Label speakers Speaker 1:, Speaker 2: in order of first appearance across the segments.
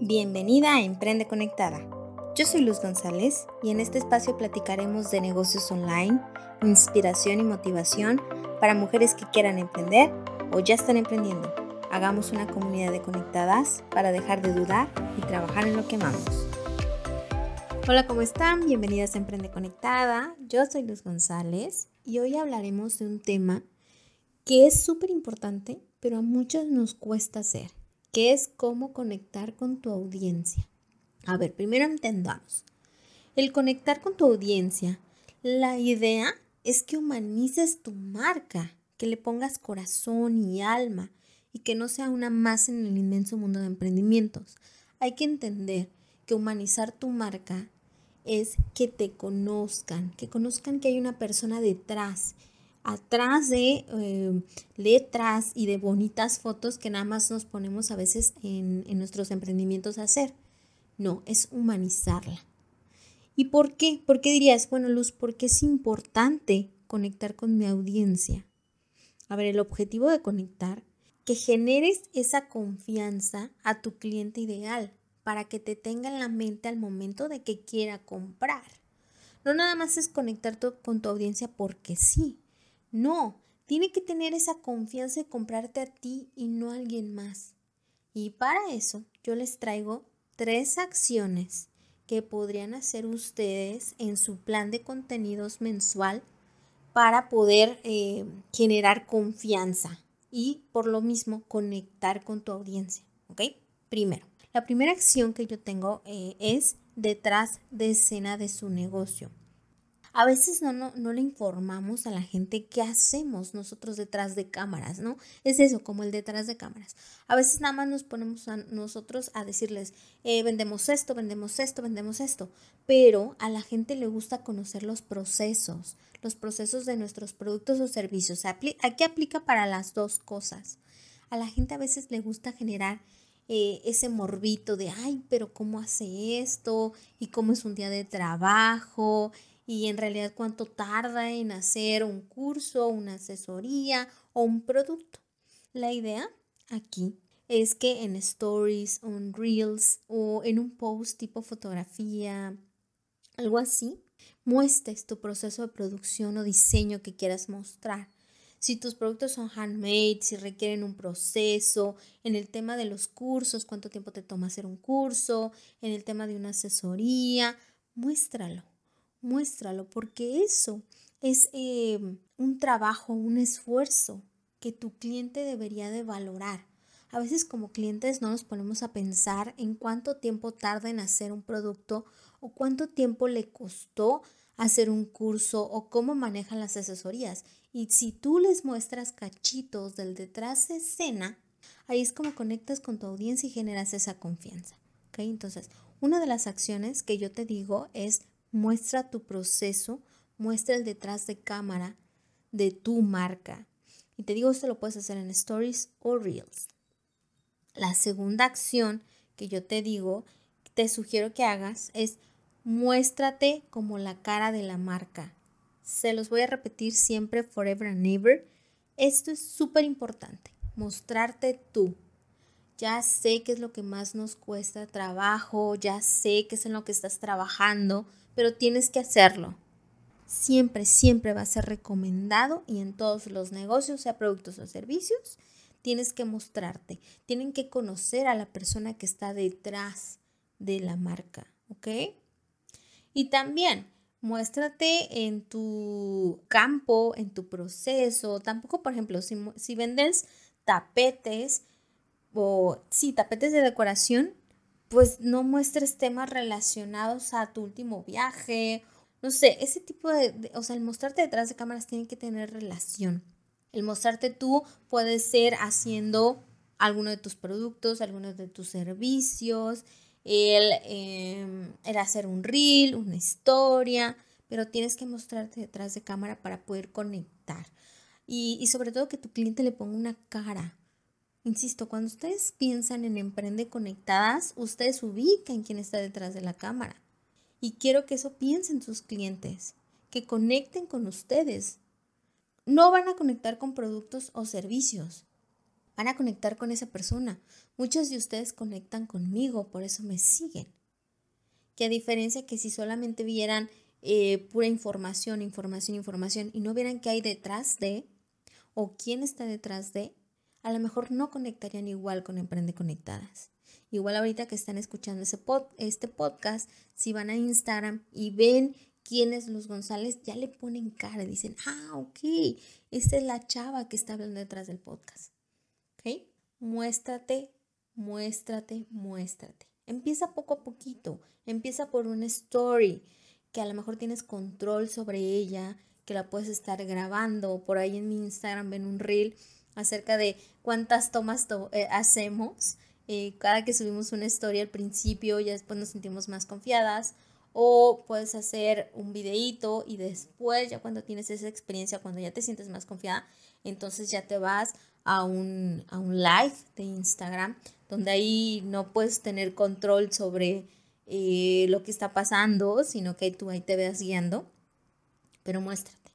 Speaker 1: Bienvenida a Emprende Conectada. Yo soy Luz González y en este espacio platicaremos de negocios online, inspiración y motivación para mujeres que quieran emprender o ya están emprendiendo. Hagamos una comunidad de conectadas para dejar de dudar y trabajar en lo que amamos. Hola, ¿cómo están? Bienvenidas a Emprende Conectada. Yo soy Luz González y hoy hablaremos de un tema que es súper importante, pero a muchos nos cuesta hacer que es cómo conectar con tu audiencia. A ver, primero entendamos. El conectar con tu audiencia, la idea es que humanices tu marca, que le pongas corazón y alma y que no sea una más en el inmenso mundo de emprendimientos. Hay que entender que humanizar tu marca es que te conozcan, que conozcan que hay una persona detrás atrás de eh, letras y de bonitas fotos que nada más nos ponemos a veces en, en nuestros emprendimientos a hacer. No, es humanizarla. ¿Y por qué? ¿Por qué dirías, bueno, Luz, porque es importante conectar con mi audiencia? A ver, el objetivo de conectar, que generes esa confianza a tu cliente ideal para que te tenga en la mente al momento de que quiera comprar. No nada más es conectar con tu audiencia porque sí, no, tiene que tener esa confianza de comprarte a ti y no a alguien más. Y para eso yo les traigo tres acciones que podrían hacer ustedes en su plan de contenidos mensual para poder eh, generar confianza y por lo mismo conectar con tu audiencia. ¿Ok? Primero, la primera acción que yo tengo eh, es detrás de escena de su negocio. A veces no, no, le informamos a la gente qué hacemos nosotros detrás de cámaras, ¿no? Es eso, como el detrás de cámaras. A veces nada más nos ponemos a nosotros a decirles, eh, vendemos esto, vendemos esto, vendemos esto, pero a la gente le gusta conocer los procesos, los procesos de nuestros productos o servicios. Aquí aplica para las dos cosas. A la gente a veces le gusta generar eh, ese morbito de, ay, pero ¿cómo hace esto? ¿Y cómo es un día de trabajo? Y en realidad cuánto tarda en hacer un curso, una asesoría o un producto. La idea aquí es que en stories, en reels o en un post tipo fotografía, algo así, muestres tu proceso de producción o diseño que quieras mostrar. Si tus productos son handmade, si requieren un proceso, en el tema de los cursos, cuánto tiempo te toma hacer un curso, en el tema de una asesoría, muéstralo muéstralo, porque eso es em, un trabajo, un esfuerzo que tu cliente debería de valorar. A veces como clientes no nos ponemos a pensar en cuánto tiempo tarda en hacer un producto o cuánto tiempo le costó hacer un curso o cómo manejan las asesorías. Y si tú les muestras cachitos del detrás de escena, ahí es como conectas con tu audiencia y generas esa confianza. Entonces, una de las acciones que yo te digo es Muestra tu proceso, muestra el detrás de cámara de tu marca. Y te digo, esto lo puedes hacer en stories o reels. La segunda acción que yo te digo, te sugiero que hagas es muéstrate como la cara de la marca. Se los voy a repetir siempre, forever and ever. Esto es súper importante, mostrarte tú. Ya sé qué es lo que más nos cuesta trabajo, ya sé qué es en lo que estás trabajando, pero tienes que hacerlo. Siempre, siempre va a ser recomendado y en todos los negocios, sea productos o servicios, tienes que mostrarte, tienen que conocer a la persona que está detrás de la marca, ¿ok? Y también muéstrate en tu campo, en tu proceso. Tampoco, por ejemplo, si, si vendes tapetes o sí, tapetes de decoración, pues no muestres temas relacionados a tu último viaje. No sé, ese tipo de, o sea, el mostrarte detrás de cámaras tiene que tener relación. El mostrarte tú puede ser haciendo alguno de tus productos, algunos de tus servicios, el, em, el hacer un reel, una historia, pero tienes que mostrarte detrás de cámara para poder conectar. Y, y sobre todo que tu cliente le ponga una cara, Insisto, cuando ustedes piensan en Emprende Conectadas, ustedes ubican quién está detrás de la cámara. Y quiero que eso piensen sus clientes, que conecten con ustedes. No van a conectar con productos o servicios, van a conectar con esa persona. Muchos de ustedes conectan conmigo, por eso me siguen. Que a diferencia que si solamente vieran eh, pura información, información, información y no vieran qué hay detrás de o quién está detrás de, a lo mejor no conectarían igual con Emprende Conectadas. Igual ahorita que están escuchando ese este podcast, si van a Instagram y ven quién es Luz González, ya le ponen cara, dicen, ah, ok, esta es la chava que está hablando detrás del podcast. ¿Ok? Muéstrate, muéstrate, muéstrate. Empieza poco a poquito, empieza por una story que a lo mejor tienes control sobre ella, que la puedes estar grabando. Por ahí en mi Instagram ven un reel acerca de cuántas tomas eh, hacemos. Eh, cada que subimos una story al principio, ya después nos sentimos más confiadas o puedes hacer un videíto y después, ya cuando tienes esa experiencia, cuando ya te sientes más confiada, entonces ya te vas a un, a un live de Instagram, donde ahí no puedes tener control sobre eh, lo que está pasando, sino que tú ahí te veas guiando. Pero muéstrate.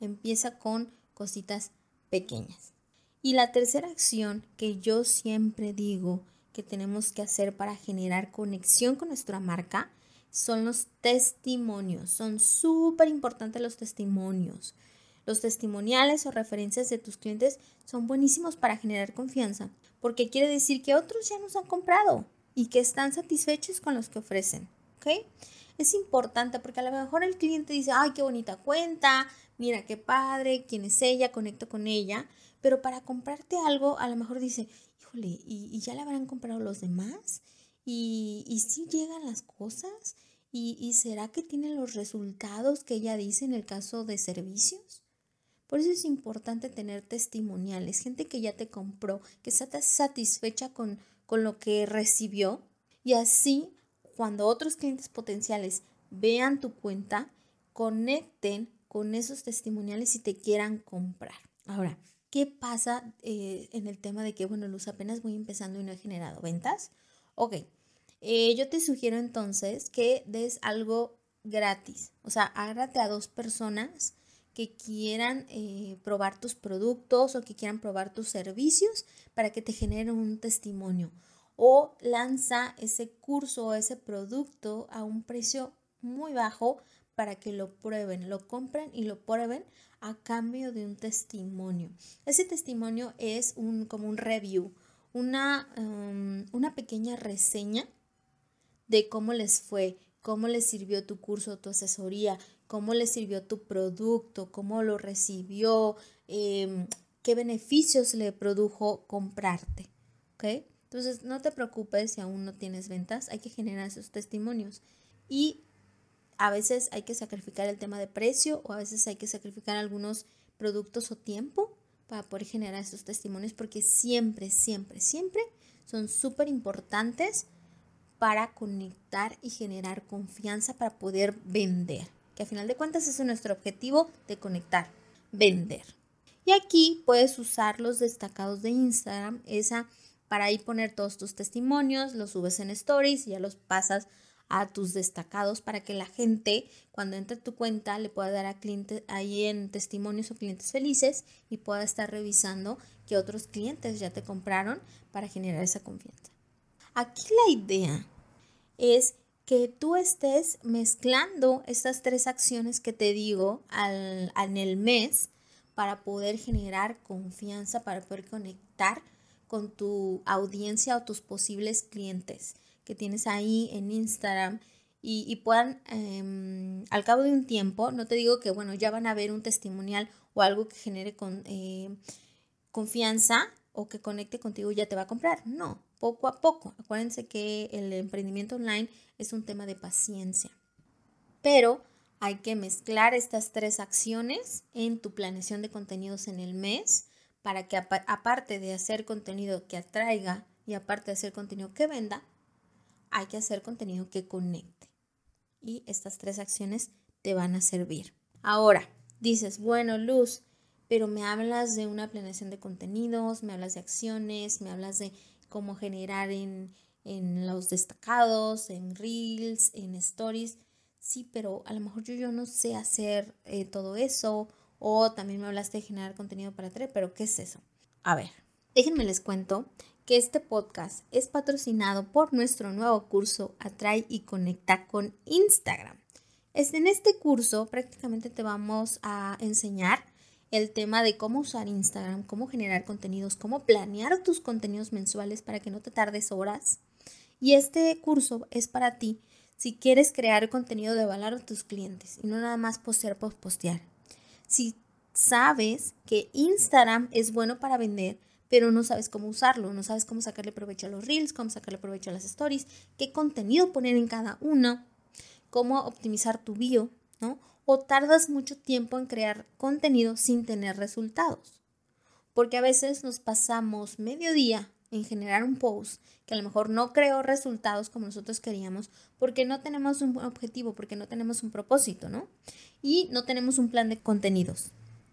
Speaker 1: Empieza con cositas pequeñas. Y la tercera acción que yo siempre digo que tenemos que hacer para generar conexión con nuestra marca son los testimonios. Son súper importantes los testimonios. Los testimoniales o referencias de tus clientes son buenísimos para generar confianza, porque quiere decir que otros ya nos han comprado y que están satisfechos con los que ofrecen. ¿Ok? Es importante porque a lo mejor el cliente dice, ay, qué bonita cuenta, mira qué padre, quién es ella, conecto con ella, pero para comprarte algo a lo mejor dice, híjole, ¿y, y ya le habrán comprado los demás? ¿Y, y si llegan las cosas? ¿Y, será que tiene los resultados que ella dice en el caso de servicios? Por eso es importante tener testimoniales, gente que ya te compró, que está satisfecha con, con lo que recibió. Y así, cuando otros clientes potenciales vean tu cuenta, conecten con esos testimoniales y te quieran comprar. Ahora, ¿qué pasa eh, en el tema de que, bueno, Luz, apenas voy empezando y no he generado ventas? Ok, eh, yo te sugiero entonces que des algo gratis. O sea, agárrate a dos personas que quieran eh, probar tus productos o que quieran probar tus servicios para que te generen un testimonio. O lanza ese curso o ese producto a un precio muy bajo para que lo prueben, lo compren y lo prueben a cambio de un testimonio. Ese testimonio es un, como un review, una, um, una pequeña reseña de cómo les fue, cómo les sirvió tu curso, tu asesoría, cómo les sirvió tu producto, cómo lo recibió, em, qué beneficios le produjo comprarte. ¿Ok? Entonces, no te preocupes si aún no tienes ventas, hay que generar esos testimonios. Y a veces hay que sacrificar el tema de precio o a veces hay que sacrificar algunos productos o tiempo para poder generar esos testimonios porque siempre, siempre, siempre son súper importantes para conectar y generar confianza para poder vender. Que a final de cuentas es nuestro objetivo de conectar, vender. Y aquí puedes usar los destacados de Instagram, esa para ahí poner todos tus testimonios, los subes en stories y ya los pasas a tus destacados para que la gente cuando entre a tu cuenta le pueda dar a clientes ahí en testimonios o clientes felices y pueda estar revisando que otros clientes ya te compraron para generar esa confianza. Aquí la idea es que tú estés mezclando estas tres acciones que te digo al, en el mes para poder generar confianza, para poder conectar con tu audiencia o tus posibles clientes que tienes ahí en Instagram y, puedan em, al cabo de un tiempo, no te digo que bueno, ya van a ver un testimonial o algo que genere con, eh, confianza o que conecte contigo y ya te va a comprar. No, poco a poco. Acuérdense que el emprendimiento online es un tema de paciencia. Pero hay que mezclar estas tres acciones en tu planeación de contenidos en el mes para que aparte de hacer contenido que atraiga y aparte de hacer contenido que venda, hay que hacer contenido que conecte. Y estas tres acciones te van a servir. Ahora, dices, bueno, Luz, pero me hablas de una planeación de contenidos, me hablas de acciones, me hablas de cómo generar en, los destacados, en reels, en stories. Sí, pero a lo mejor yo, yo no sé hacer eh, todo eso. O también me hablaste de generar contenido para tres, pero ¿qué es eso? A ver, Déjenme les cuento que este podcast es patrocinado por nuestro nuevo curso Atrae y Conecta con Instagram. En este curso prácticamente te vamos a enseñar el tema de cómo usar Instagram, cómo generar contenidos, cómo planear tus contenidos mensuales para que no te tardes horas. Y este curso es para ti si quieres crear contenido de valor a tus clientes y no nada más postear postear. Si sabes que Instagram es bueno para vender, pero no sabes cómo usarlo, no sabes cómo sacarle provecho a los reels, cómo sacarle provecho a las stories, qué contenido poner en cada uno, cómo optimizar tu bio, ¿no? O tardas mucho tiempo en crear contenido sin tener resultados. Porque a veces nos pasamos medio día en generar un post que a lo mejor no creó resultados como nosotros queríamos porque no tenemos un objetivo, porque no tenemos un propósito, ¿no? Y no tenemos un plan de contenidos.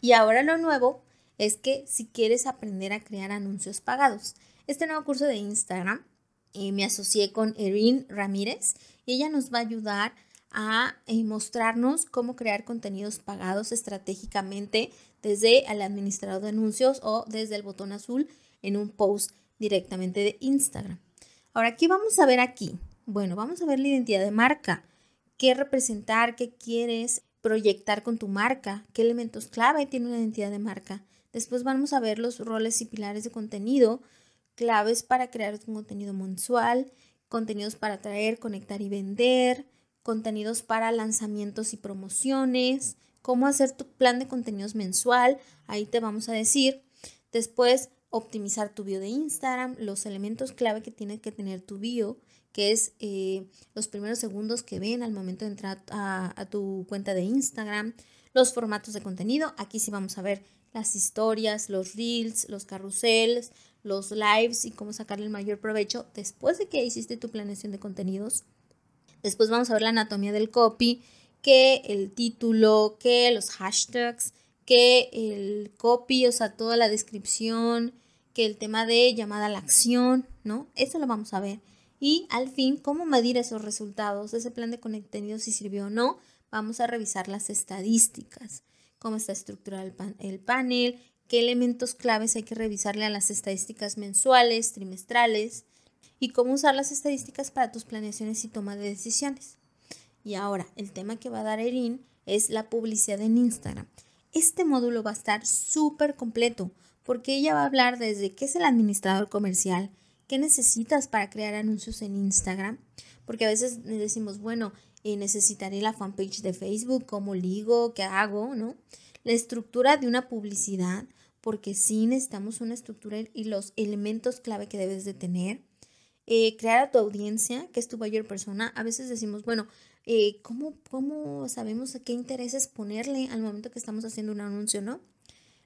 Speaker 1: Y ahora lo nuevo es que si quieres aprender a crear anuncios pagados, este nuevo curso de Instagram eh, me asocié con Erin Ramírez y ella nos va a ayudar a eh, mostrarnos cómo crear contenidos pagados estratégicamente desde el administrador de anuncios o desde el botón azul en un post directamente de Instagram. Ahora, ¿qué vamos a ver aquí? Bueno, vamos a ver la identidad de marca. ¿Qué representar? ¿Qué quieres proyectar con tu marca? ¿Qué elementos clave tiene una identidad de marca? Después vamos a ver los roles y pilares de contenido, claves para crear un contenido mensual, contenidos para atraer, conectar y vender, contenidos para lanzamientos y promociones, cómo hacer tu plan de contenidos mensual, ahí te vamos a decir. Después, optimizar tu bio de Instagram, los elementos clave que tiene que tener tu bio, que es eh, los primeros segundos que ven al momento de entrar a, tu cuenta de Instagram, los formatos de contenido, aquí sí vamos a ver las historias, los reels, los carruseles, los lives y cómo sacarle el mayor provecho después de que hiciste tu planeación de contenidos. Después vamos a ver la anatomía del copy, que el título, que los hashtags, que el copy, o sea, toda la descripción, que el tema de llamada a la acción, ¿no? Eso lo vamos a ver. Y al fin, cómo medir esos resultados, ese plan de contenido, si sirvió o no. Vamos a revisar las estadísticas, cómo está estructurado el, panel, qué elementos claves hay que revisarle a las estadísticas mensuales, trimestrales y cómo usar las estadísticas para tus planeaciones y toma de decisiones. Y ahora, el tema que va a dar Erin es la publicidad en Instagram. Este módulo va a estar súper completo porque ella va a hablar desde qué es el administrador comercial, qué necesitas para crear anuncios en Instagram, porque a veces decimos, bueno, necesitaré la fanpage de Facebook, cómo ligo, qué hago, ¿no? La estructura de una publicidad, porque sí necesitamos una estructura y los elementos clave que debes de tener. Eh, crear a tu audiencia, que es tu mayor persona. A veces decimos, bueno, eh, ¿cómo, ¿cómo sabemos a qué intereses ponerle al momento que estamos haciendo un anuncio, no?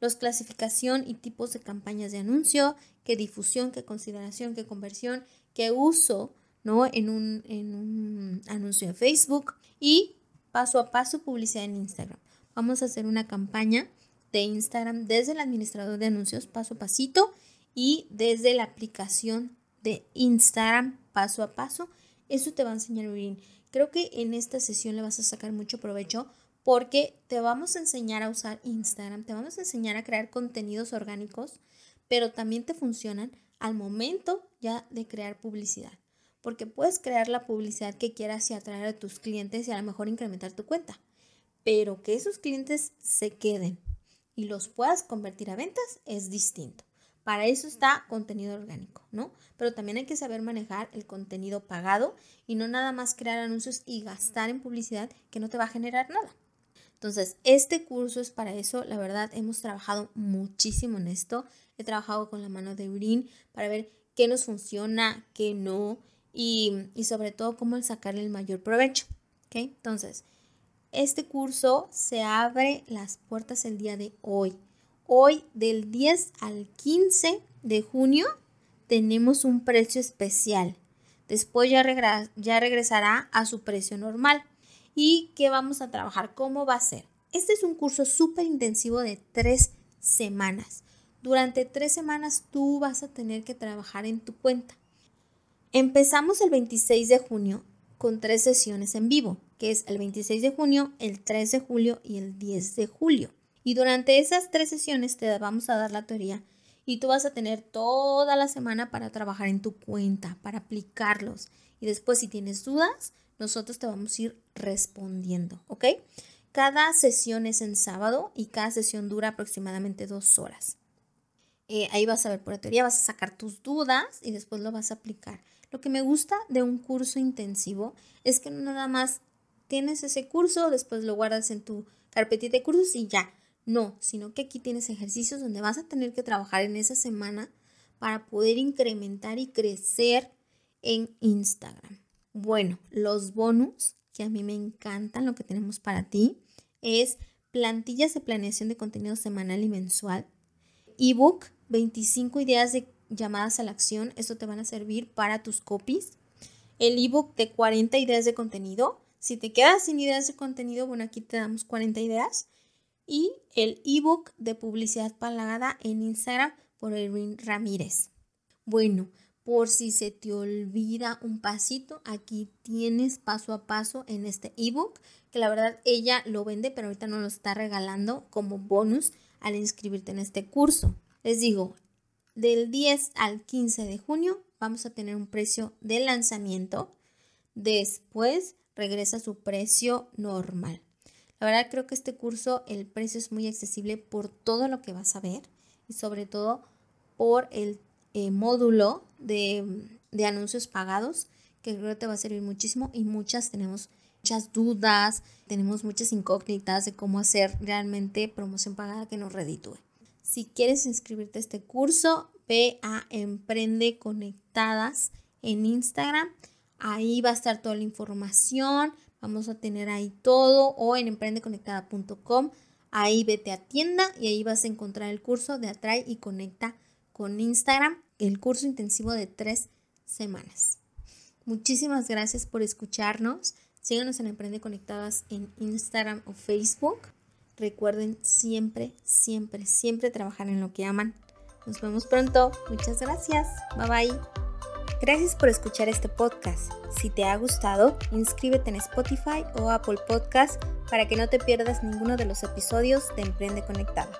Speaker 1: los clasificación y tipos de campañas de anuncio, qué difusión, qué consideración, qué conversión, qué uso, ¿no? En un, en un anuncio de Facebook y paso a paso publicidad en Instagram. Vamos a hacer una campaña de Instagram desde el administrador de anuncios paso a pasito y desde la aplicación de Instagram paso a paso. Eso te va a enseñar bien. Creo que en esta sesión le vas a sacar mucho provecho porque te vamos a enseñar a usar Instagram, te vamos a enseñar a crear contenidos orgánicos, pero también te funcionan al momento ya de crear publicidad. Porque puedes crear la publicidad que quieras y atraer a tus clientes y a lo mejor incrementar tu cuenta. Pero que esos clientes se queden y los puedas convertir a ventas es distinto. Para eso está contenido orgánico, ¿no? Pero también hay que saber manejar el contenido pagado y no nada más crear anuncios y gastar en publicidad que no te va a generar nada. Entonces, este curso es para eso. La verdad, hemos trabajado muchísimo en esto. He trabajado con la mano de Green para ver qué nos funciona, qué no y, sobre todo cómo sacarle el mayor provecho. Entonces, este curso se abre las puertas el día de hoy. Hoy, del 10 al 15 de junio, tenemos un precio especial. Después ya, ya regresará a su precio normal y qué vamos a trabajar, cómo va a ser. Este es un curso súper intensivo de tres semanas. Durante tres semanas tú vas a tener que trabajar en tu cuenta. Empezamos el 26 de junio con tres sesiones en vivo, que es el 26 de junio, el 3 de julio y el 10 de julio. Y durante esas tres sesiones te vamos a dar la teoría y tú vas a tener toda la semana para trabajar en tu cuenta, para aplicarlos. Y después si tienes dudas, nosotros te vamos a ir respondiendo, ¿ok? Cada sesión es en sábado y cada sesión dura aproximadamente dos horas. Eh, ahí vas a ver por teoría, vas a sacar tus dudas y después lo vas a aplicar. Lo que me gusta de un curso intensivo es que nada más tienes ese curso, después lo guardas en tu carpetita de cursos y ya. No, sino que aquí tienes ejercicios donde vas a tener que trabajar en esa semana para poder incrementar y crecer en Instagram. Bueno, los bonus que a mí me encantan, lo que tenemos para ti, es plantillas de planeación de contenido semanal y mensual, ebook, 25 ideas de llamadas a la acción, esto te van a servir para tus copies, el ebook de 40 ideas de contenido, si te quedas sin ideas de contenido, bueno, aquí te damos 40 ideas, y el ebook de publicidad pagada en Instagram por Erin Ramírez. Bueno, por si se te olvida un pasito, aquí tienes paso a paso en este ebook, que la verdad ella lo vende, pero ahorita no lo está regalando como bonus al inscribirte en este curso. Les digo, del 10 al 15 de junio vamos a tener un precio de lanzamiento. Después regresa su precio normal. La verdad creo que este curso el precio es muy accesible por todo lo que vas a ver y sobre todo por el eh, módulo de, de, anuncios pagados que creo que te va a servir muchísimo y muchas tenemos muchas dudas, tenemos muchas incógnitas de cómo hacer realmente promoción pagada que nos reditúe. Si quieres inscribirte a este curso, ve a Emprende Conectadas en Instagram. Ahí va a estar toda la información Vamos a tener ahí todo o en emprendeconectada.com. Ahí vete a tienda y ahí vas a encontrar el curso de Atrae y Conecta con Instagram, el curso intensivo de tres semanas. Muchísimas gracias por escucharnos. Síganos en Emprende Conectadas en Instagram o Facebook. Recuerden siempre, siempre, siempre trabajar en lo que aman. Nos vemos pronto. Muchas gracias. Bye bye. Gracias por escuchar este podcast. Si te ha gustado, inscríbete en Spotify o Apple Podcast para que no te pierdas ninguno de los episodios de Emprende Conectado.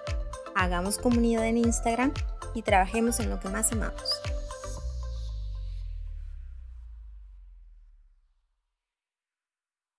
Speaker 1: Hagamos comunidad en Instagram y trabajemos en lo que más amamos.